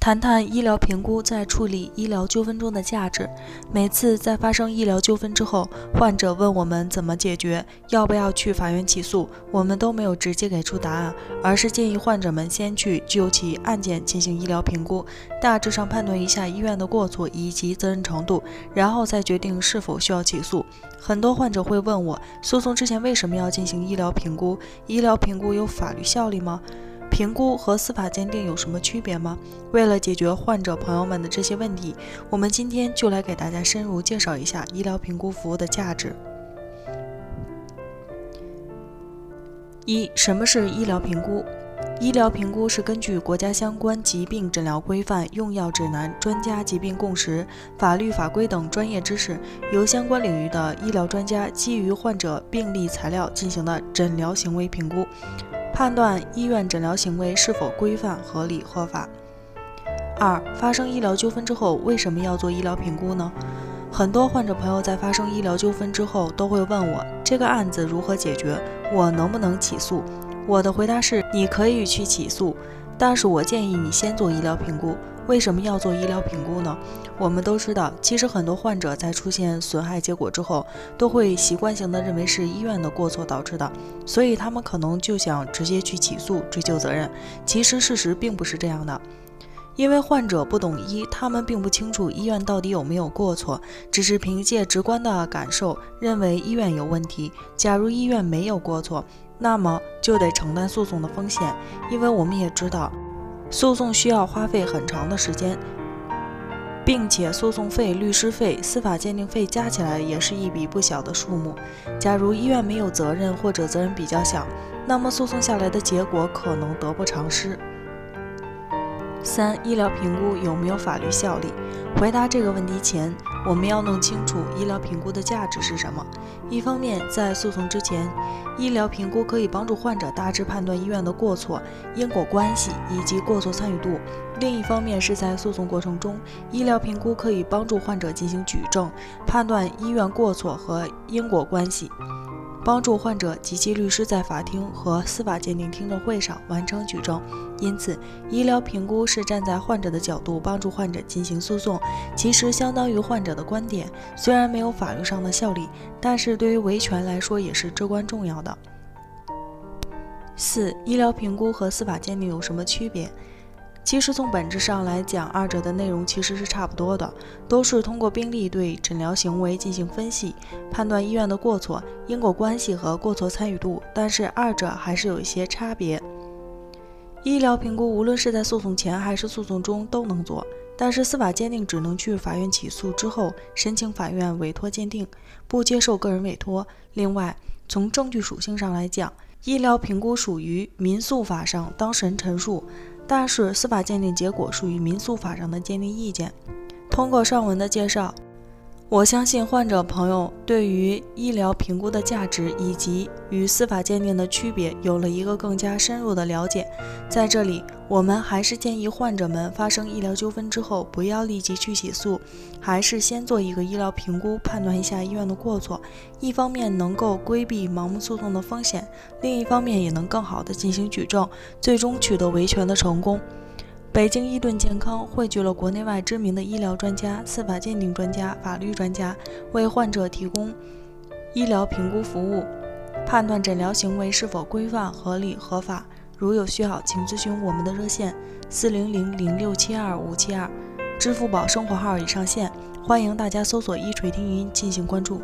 谈谈医疗评估在处理医疗纠纷中的价值。每次在发生医疗纠纷之后，患者问我们怎么解决，要不要去法院起诉，我们都没有直接给出答案，而是建议患者们先去就其案件进行医疗评估，大致上判断一下医院的过错以及责任程度，然后再决定是否需要起诉。很多患者会问我，诉讼之前为什么要进行医疗评估？医疗评估有法律效力吗？评估和司法鉴定有什么区别吗？为了解决患者朋友们的这些问题，我们今天就来给大家深入介绍一下医疗评估服务的价值。一、什么是医疗评估？医疗评估是根据国家相关疾病诊疗规范、用药指南、专家疾病共识、法律法规等专业知识，由相关领域的医疗专家基于患者病例材料进行的诊疗行为评估。判断医院诊疗行为是否规范、合理、合法。二、发生医疗纠纷之后，为什么要做医疗评估呢？很多患者朋友在发生医疗纠纷之后，都会问我这个案子如何解决，我能不能起诉？我的回答是：你可以去起诉，但是我建议你先做医疗评估。为什么要做医疗评估呢？我们都知道，其实很多患者在出现损害结果之后，都会习惯性的认为是医院的过错导致的，所以他们可能就想直接去起诉追究责任。其实事实并不是这样的，因为患者不懂医，他们并不清楚医院到底有没有过错，只是凭借直观的感受认为医院有问题。假如医院没有过错，那么就得承担诉讼的风险，因为我们也知道。诉讼需要花费很长的时间，并且诉讼费、律师费、司法鉴定费加起来也是一笔不小的数目。假如医院没有责任或者责任比较小，那么诉讼下来的结果可能得不偿失。三、医疗评估有没有法律效力？回答这个问题前，我们要弄清楚医疗评估的价值是什么。一方面，在诉讼之前，医疗评估可以帮助患者大致判断医院的过错、因果关系以及过错参与度；另一方面，是在诉讼过程中，医疗评估可以帮助患者进行举证，判断医院过错和因果关系。帮助患者及其律师在法庭和司法鉴定听证会上完成举证，因此，医疗评估是站在患者的角度帮助患者进行诉讼，其实相当于患者的观点。虽然没有法律上的效力，但是对于维权来说也是至关重要的。四、医疗评估和司法鉴定有什么区别？其实从本质上来讲，二者的内容其实是差不多的，都是通过病例对诊疗行为进行分析，判断医院的过错、因果关系和过错参与度。但是二者还是有一些差别。医疗评估无论是在诉讼前还是诉讼中都能做，但是司法鉴定只能去法院起诉之后申请法院委托鉴定，不接受个人委托。另外，从证据属性上来讲，医疗评估属于民诉法上当事人陈述。但是司法鉴定结果属于民诉法上的鉴定意见。通过上文的介绍。我相信患者朋友对于医疗评估的价值以及与司法鉴定的区别有了一个更加深入的了解。在这里，我们还是建议患者们发生医疗纠纷之后，不要立即去起诉，还是先做一个医疗评估，判断一下医院的过错。一方面能够规避盲目诉讼的风险，另一方面也能更好的进行举证，最终取得维权的成功。北京伊顿健康汇聚了国内外知名的医疗专家、司法鉴定专家、法律专家，为患者提供医疗评估服务，判断诊疗行为是否规范、合理、合法。如有需要，请咨询我们的热线：四零零零六七二五七二，支付宝生活号已上线，欢迎大家搜索“一锤听音”进行关注。